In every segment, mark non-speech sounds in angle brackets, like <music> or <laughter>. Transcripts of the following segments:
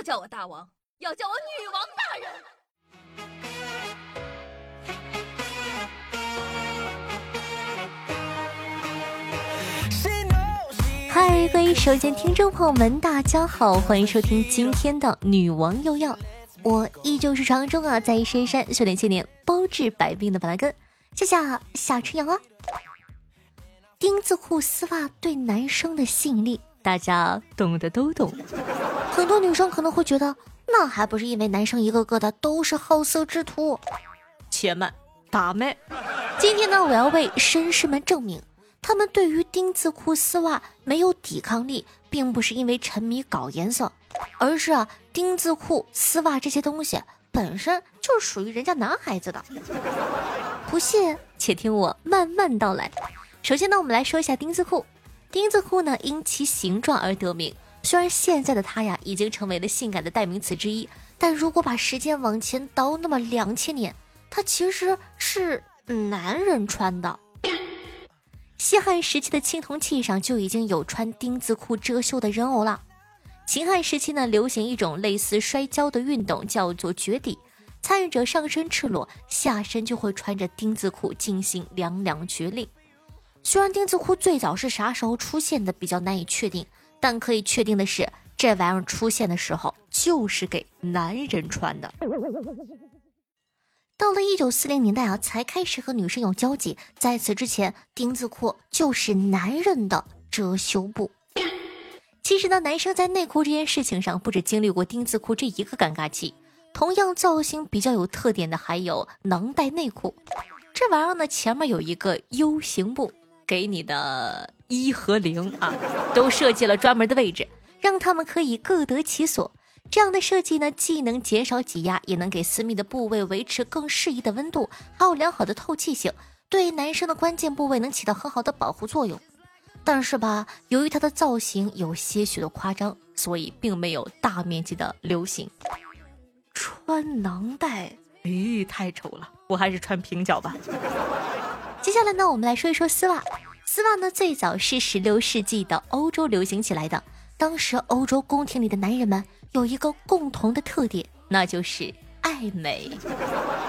要叫我大王，要叫我女王大人。嗨，各位手机听众朋友们，大家好，欢迎收听今天的女王又要。我依旧是传说中啊，在深山修炼千年，包治百病的板蓝根。谢谢夏春阳啊。丁字裤丝袜对男生的吸引力，大家懂的都懂。很多女生可能会觉得，那还不是因为男生一个个的都是好色之徒？且慢，打妹。今天呢，我要为绅士们证明。他们对于丁字裤丝袜没有抵抗力，并不是因为沉迷搞颜色，而是啊，丁字裤丝袜这些东西本身就是属于人家男孩子的。不信，且听我慢慢道来。首先呢，我们来说一下丁字裤。丁字裤呢，因其形状而得名。虽然现在的它呀，已经成为了性感的代名词之一，但如果把时间往前倒那么两千年，它其实是男人穿的。西汉时期的青铜器上就已经有穿丁字裤遮羞的人偶了。秦汉时期呢，流行一种类似摔跤的运动，叫做绝底。参与者上身赤裸，下身就会穿着丁字裤进行两两决令。虽然丁字裤最早是啥时候出现的比较难以确定，但可以确定的是，这玩意儿出现的时候就是给男人穿的。到了一九四零年代啊，才开始和女生有交集。在此之前，丁字裤就是男人的遮羞布。其实呢，男生在内裤这件事情上，不止经历过丁字裤这一个尴尬期。同样造型比较有特点的还有囊袋内裤。这玩意儿呢，前面有一个 U 型布，给你的一和零啊，都设计了专门的位置，让他们可以各得其所。这样的设计呢，既能减少挤压，也能给私密的部位维持更适宜的温度，还有良好的透气性，对男生的关键部位能起到很好的保护作用。但是吧，由于它的造型有些许的夸张，所以并没有大面积的流行。穿囊袋，咦，太丑了，我还是穿平角吧。接下来呢，我们来说一说丝袜。丝袜呢，最早是十六世纪的欧洲流行起来的，当时欧洲宫廷里的男人们。有一个共同的特点，那就是爱美。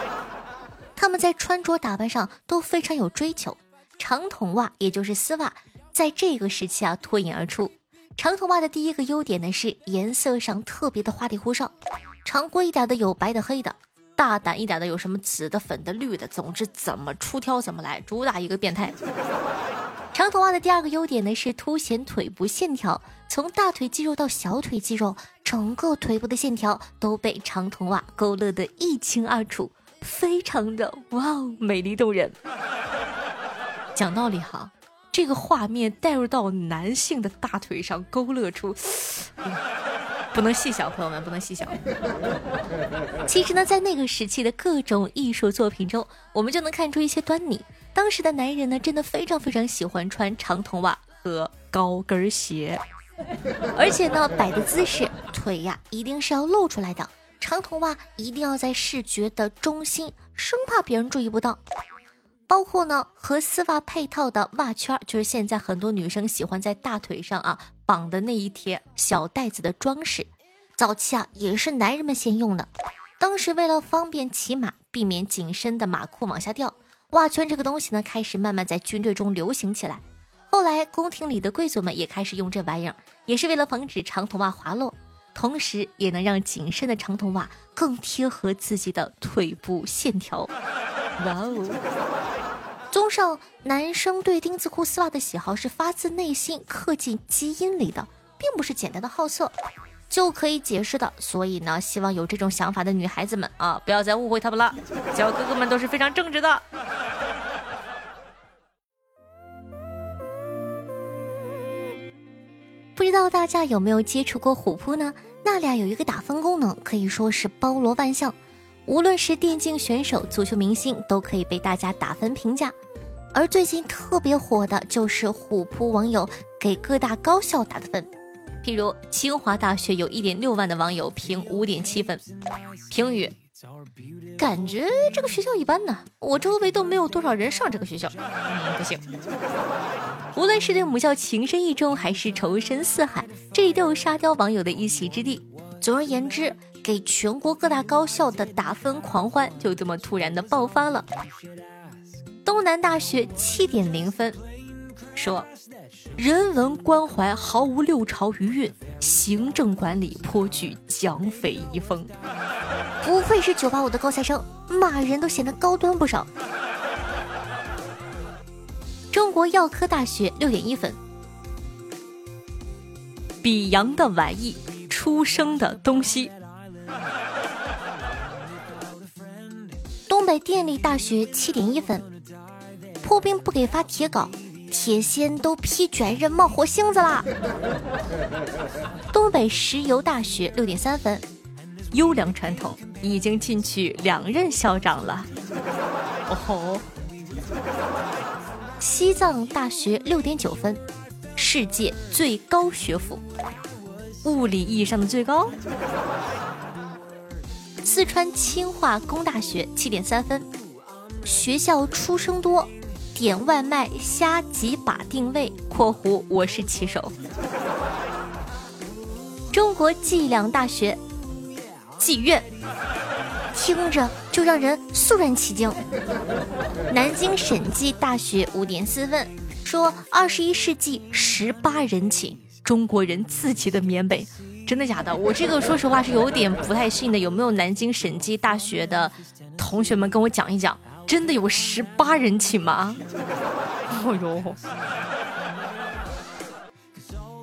<laughs> 他们在穿着打扮上都非常有追求。长筒袜，也就是丝袜，在这个时期啊脱颖而出。长筒袜的第一个优点呢是颜色上特别的花里胡哨，常规一点的有白的、黑的，大胆一点的有什么紫的、粉的、绿的，总之怎么出挑怎么来，主打一个变态。长筒袜的第二个优点呢是凸显腿部线条，从大腿肌肉到小腿肌肉，整个腿部的线条都被长筒袜勾勒得一清二楚，非常的哇哦，美丽动人。讲道理哈，这个画面带入到男性的大腿上，勾勒出。不能细想，朋友们不能细想。其实呢，在那个时期的各种艺术作品中，我们就能看出一些端倪。当时的男人呢，真的非常非常喜欢穿长筒袜和高跟鞋，而且呢，摆的姿势，腿呀一定是要露出来的，长筒袜一定要在视觉的中心，生怕别人注意不到。包括呢，和丝袜配套的袜圈，就是现在很多女生喜欢在大腿上啊绑的那一贴小袋子的装饰。早期啊，也是男人们先用的。当时为了方便骑马，避免紧身的马裤往下掉，袜圈这个东西呢，开始慢慢在军队中流行起来。后来宫廷里的贵族们也开始用这玩意儿，也是为了防止长筒袜滑落，同时也能让紧身的长筒袜更贴合自己的腿部线条。哇哦！综上，男生对丁字裤丝袜的喜好是发自内心、刻进基因里的，并不是简单的好色就可以解释的。所以呢，希望有这种想法的女孩子们啊，不要再误会他们了。小哥哥们都是非常正直的。不知道大家有没有接触过虎扑呢？那俩有一个打分功能，可以说是包罗万象。无论是电竞选手、足球明星，都可以被大家打分评价。而最近特别火的就是虎扑网友给各大高校打的分。譬如清华大学有一点六万的网友评五点七分，评语：感觉这个学校一般呢，我周围都没有多少人上这个学校，嗯，不行。无论是对母校情深意重，还是仇深似海，这里都有沙雕网友的一席之地。总而言之，给全国各大高校的打分狂欢就这么突然的爆发了。东南大学七点零分，说人文关怀毫无六朝余韵，行政管理颇具蒋匪遗风。不愧是九八五的高材生，骂人都显得高端不少。中国药科大学六点一分，比洋的玩意，出生的东西。东北电力大学七点一分，破冰不给发铁稿，铁锨都劈卷刃冒火星子啦。东北石油大学六点三分，优良传统，已经进去两任校长了。哦吼。西藏大学六点九分，世界最高学府，物理意义上的最高。四川清华工大学七点三分，学校出生多，点外卖瞎几把定位（括弧我是骑手）。中国计量大学，妓院。听着就让人肃然起敬。南京审计大学五点四分，说二十一世纪十八人寝，中国人自己的棉被，真的假的？我这个说实话是有点不太信的。有没有南京审计大学的同学们跟我讲一讲，真的有十八人寝吗？哦呦！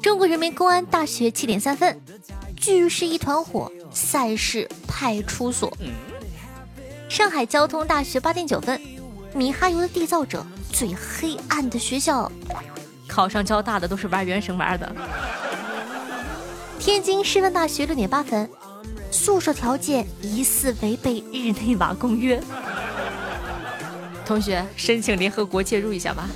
中国人民公安大学七点三分，剧是一团火，赛事派出所。上海交通大学八点九分，米哈游的缔造者最黑暗的学校，考上交大的都是玩原神玩的。天津师范大学六点八分，宿舍条件疑似违背日内瓦公约，同学申请联合国介入一下吧。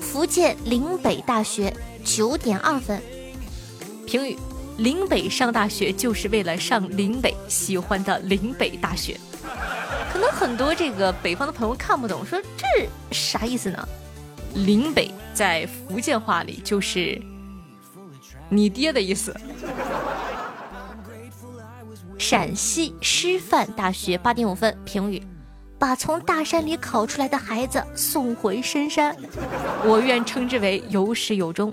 福建岭北大学九点二分，评语。岭北上大学就是为了上岭北喜欢的岭北大学，可能很多这个北方的朋友看不懂，说这啥意思呢？岭北在福建话里就是你爹的意思。陕西师范大学八点五分，评语：把从大山里考出来的孩子送回深山，我愿称之为有始有终。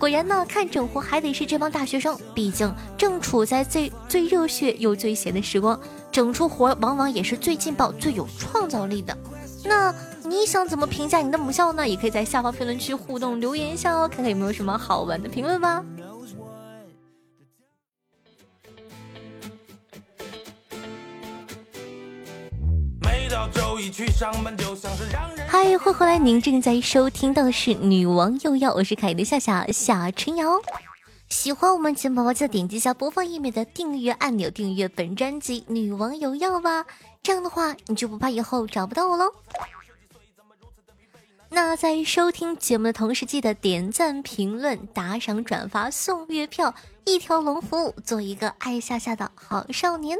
果然呢，看整活还得是这帮大学生，毕竟正处在最最热血又最闲的时光，整出活往往也是最劲爆、最有创造力的。那你想怎么评价你的母校呢？也可以在下方评论区互动留言一下哦，看看有没有什么好玩的评论吧。嗨，欢迎回来！您正在收听到的是《女王又要》，我是凯的夏夏夏春瑶。喜欢我们节目宝宝，记得点击一下播放页面的订阅按钮，订阅本专辑《女王有药》吧。这样的话，你就不怕以后找不到我喽。那在收听节目的同时，记得点赞、评论、打赏、转发、送月票，一条龙服务，做一个爱夏夏的好少年。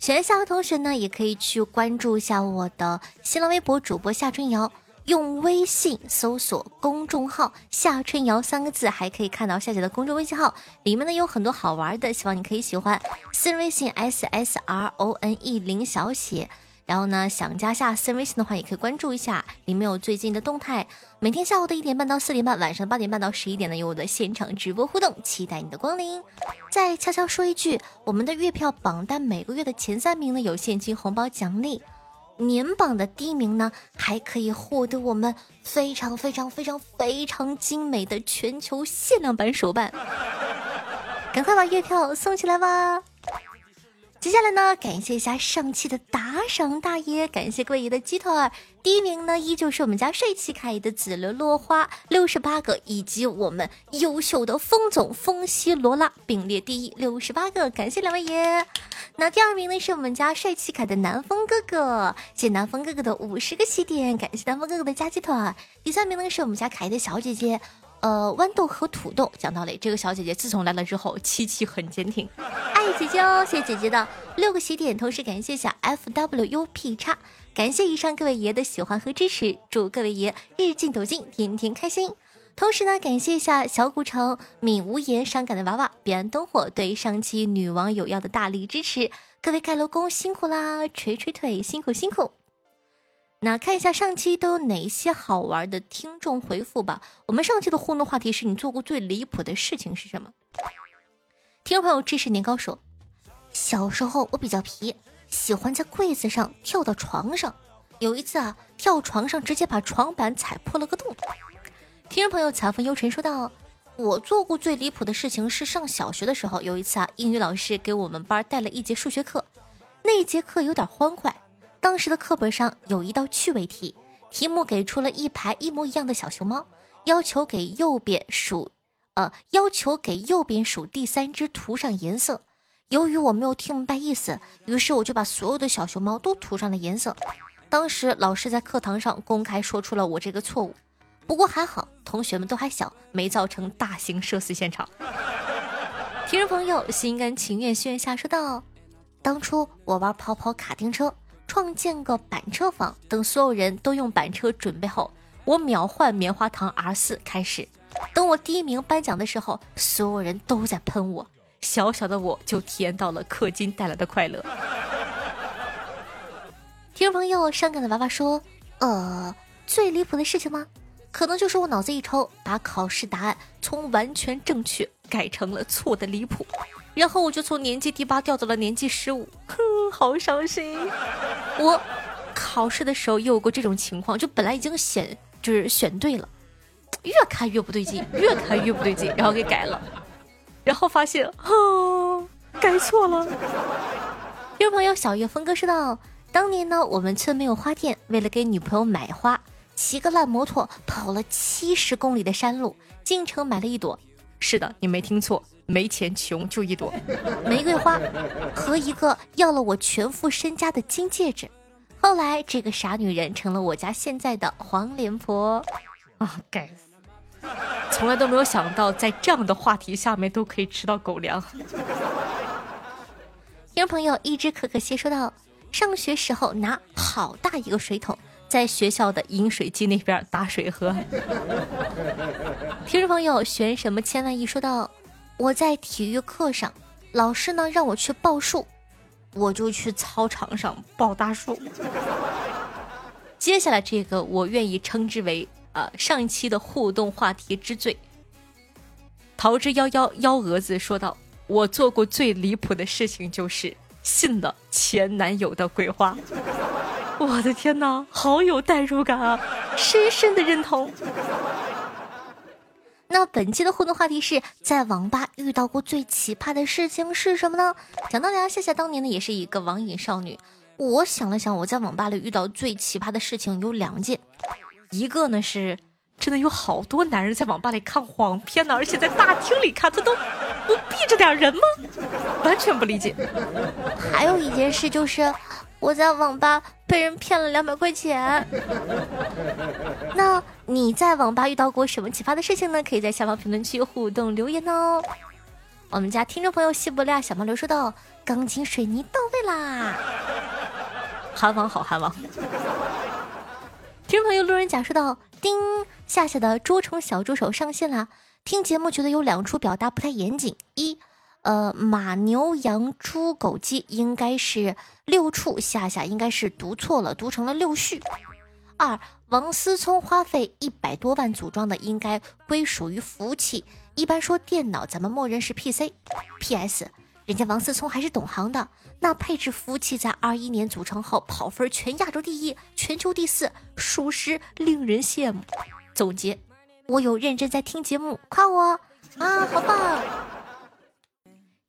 喜欢夏的同学呢，也可以去关注一下我的新浪微博主播夏春瑶，用微信搜索公众号“夏春瑶”三个字，还可以看到夏姐的公众微信号，里面呢有很多好玩的，希望你可以喜欢。私人微信 s s r o n e 零小写。然后呢，想加下私人微信的话，也可以关注一下，里面有最近的动态。每天下午的一点半到四点半，晚上八点半到十一点呢，有我的现场直播互动，期待你的光临。再悄悄说一句，我们的月票榜单每个月的前三名呢，有现金红包奖励；年榜的第一名呢，还可以获得我们非常非常非常非常精美的全球限量版手办。赶快把月票送起来吧！接下来呢，感谢一下上期的打赏大爷，感谢各位爷的鸡腿儿。第一名呢，依旧是我们家帅气可爱的紫罗落花六十八个，以及我们优秀的风总风西罗拉并列第一六十八个，感谢两位爷。那第二名呢，是我们家帅气可爱的南风哥哥，谢谢南风哥哥的五十个起点，感谢南风哥哥的加鸡腿。第三名呢，是我们家可爱的小姐姐。呃，豌豆和土豆讲道理，这个小姐姐自从来了之后，气气很坚挺，爱姐姐哦，谢谢姐姐的六个喜点，同时感谢下 F W U P 叉，感谢以上各位爷的喜欢和支持，祝各位爷日进斗金，天天开心。同时呢，感谢一下小古城、敏无言、伤感的娃娃、彼岸灯火对上期女网友要的大力支持，各位盖楼工辛苦啦，捶捶腿辛苦辛苦。那看一下上期都有哪些好玩的听众回复吧。我们上期的互动话题是你做过最离谱的事情是什么？听众朋友知识年糕说，小时候我比较皮，喜欢在柜子上跳到床上。有一次啊，跳床上直接把床板踩破了个洞。听众朋友残风幽尘说道：“我做过最离谱的事情是上小学的时候，有一次啊，英语老师给我们班带了一节数学课，那一节课有点欢快。”当时的课本上有一道趣味题，题目给出了一排一模一样的小熊猫，要求给右边数，呃，要求给右边数第三只涂上颜色。由于我没有听明白意思，于是我就把所有的小熊猫都涂上了颜色。当时老师在课堂上公开说出了我这个错误，不过还好同学们都还小，没造成大型社死现场。听众朋友心甘情愿宣下说道：“当初我玩跑跑卡丁车。”创建个板车房，等所有人都用板车准备后，我秒换棉花糖 R 四开始。等我第一名颁奖的时候，所有人都在喷我，小小的我就体验到了氪金带来的快乐。<laughs> 听众朋友，伤感的娃娃说：“呃，最离谱的事情吗？可能就是我脑子一抽，把考试答案从完全正确改成了错的离谱。”然后我就从年级第八掉到了年级十五，哼，好伤心。我考试的时候也有过这种情况，就本来已经选就是选对了，越看越不对劲，<laughs> 越看越不对劲，然后给改了，然后发现哦，改错了。听众朋友小月峰哥说道：“当年呢，我们村没有花店，为了给女朋友买花，骑个烂摩托跑了七十公里的山路，进城买了一朵。是的，你没听错。”没钱穷就一朵 <laughs> 玫瑰花和一个要了我全副身家的金戒指，后来这个傻女人成了我家现在的黄脸婆啊！该死，从来都没有想到在这样的话题下面都可以吃到狗粮。听众朋友一只可可蟹说道：上学时候拿好大一个水桶在学校的饮水机那边打水喝。听众朋友选什么千万亿说到。我在体育课上，老师呢让我去报数，我就去操场上抱大树。接下来这个我愿意称之为啊上一期的互动话题之最。桃之夭夭幺蛾子说道：“我做过最离谱的事情就是信了前男友的鬼话。”我的天哪，好有代入感啊，深深的认同。那本期的互动话题是在网吧遇到过最奇葩的事情是什么呢？想当年，夏夏当年呢也是一个网瘾少女。我想了想，我在网吧里遇到最奇葩的事情有两件，一个呢是真的有好多男人在网吧里看黄片呢，而且在大厅里看，他都不避着点人吗？完全不理解。还有一件事就是。我在网吧被人骗了两百块钱。<laughs> 那你在网吧遇到过什么奇葩的事情呢？可以在下方评论区互动留言哦。我们家听众朋友西伯利亚小毛驴说道：“钢筋水泥到位啦！”韩王好，韩王。听众朋友路人甲说道：“叮，夏夏的捉虫小助手上线啦！听节目觉得有两处表达不太严谨，一。”呃，马牛羊猪狗鸡应该是六畜，夏夏应该是读错了，读成了六畜。二，王思聪花费一百多万组装的，应该归属于服务器。一般说电脑，咱们默认是 PC。P.S. 人家王思聪还是懂行的，那配置服务器在二一年组成后跑分全亚洲第一，全球第四，属实令人羡慕。总结，我有认真在听节目，夸我啊，好棒！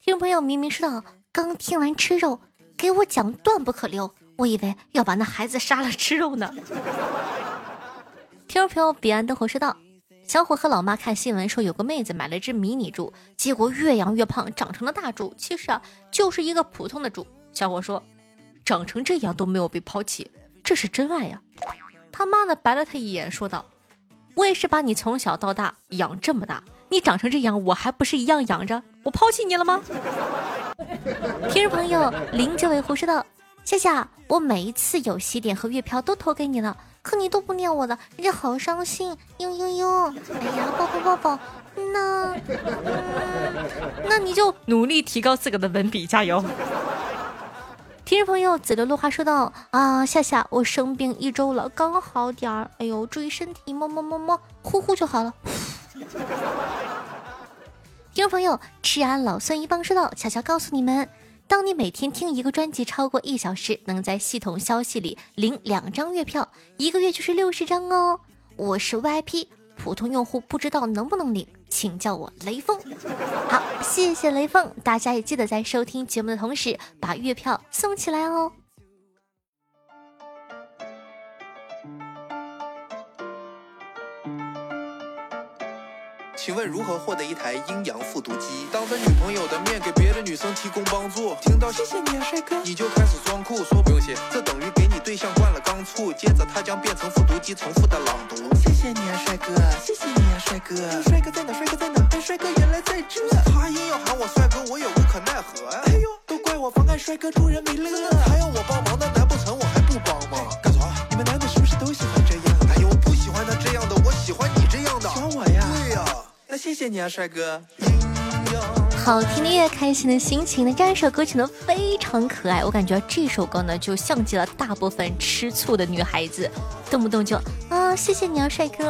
听众朋友明明说道刚听完吃肉，给我讲断不可留，我以为要把那孩子杀了吃肉呢。<laughs> 听众朋友彼岸灯火说道，小伙和老妈看新闻说有个妹子买了只迷你猪，结果越养越胖，长成了大猪。其实啊，就是一个普通的猪。小伙说，长成这样都没有被抛弃，这是真爱呀。他妈呢白了他一眼，说道，我也是把你从小到大养这么大。你长成这样，我还不是一样养着？我抛弃你了吗？听众朋友，林九尾狐说道：夏夏，我每一次有喜点和月票都投给你了，可你都不念我的，人家好伤心。嘤嘤嘤，哎呀，抱抱抱抱。那，那你就努力提高自个的文笔，加油。听众朋友，紫流落花说道：“啊，夏夏，我生病一周了，刚好点儿。哎呦，注意身体，么么么么，呼呼就好了。”听众朋友，吃安老孙一棒说道：“悄悄告诉你们，当你每天听一个专辑超过一小时，能在系统消息里领两张月票，一个月就是六十张哦。我是 VIP，普通用户不知道能不能领，请叫我雷锋。<laughs> 好，谢谢雷锋，大家也记得在收听节目的同时把月票送起来哦。”请问如何获得一台阴阳复读机？当着女朋友的面给别的女生提供帮助，听到谢谢你啊帅哥，你就开始装酷，说不用谢，这等于给你对象灌了钢醋，接着他将变成复读机重复的朗读。谢谢你啊帅哥，谢谢你啊帅哥，帅哥在哪？帅哥在哪？哎，帅哥原来在这。他硬要喊我帅哥，我也无可奈何。哎呦，都怪我妨碍帅哥助人为乐，他要我帮忙，那难不成我还谢谢你啊，帅哥。好听的乐，开心的心情呢。这一首歌曲呢，非常可爱。我感觉这首歌呢，就像极了大部分吃醋的女孩子，动不动就啊，谢谢你啊，帅哥。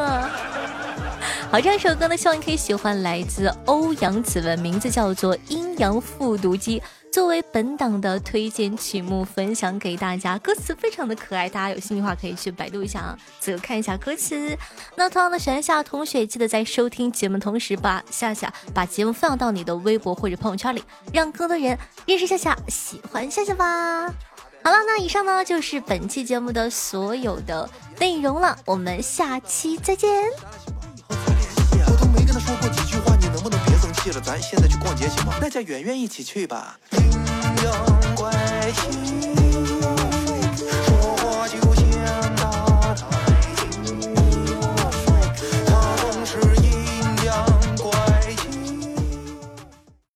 好，这样一首歌呢，希望你可以喜欢，来自欧阳子文，名字叫做《阴阳复读机》。作为本档的推荐曲目，分享给大家，歌词非常的可爱，大家有兴趣的话可以去百度一下啊，自个看一下歌词。那同样的，喜欢夏同学，记得在收听节目同时，把夏夏把节目分享到你的微博或者朋友圈里，让更多人认识夏夏，喜欢夏夏吧。好了，那以上呢就是本期节目的所有的内容了，我们下期再见。了，咱现在去逛街行吗？那叫圆圆一起去吧。阴阳怪气。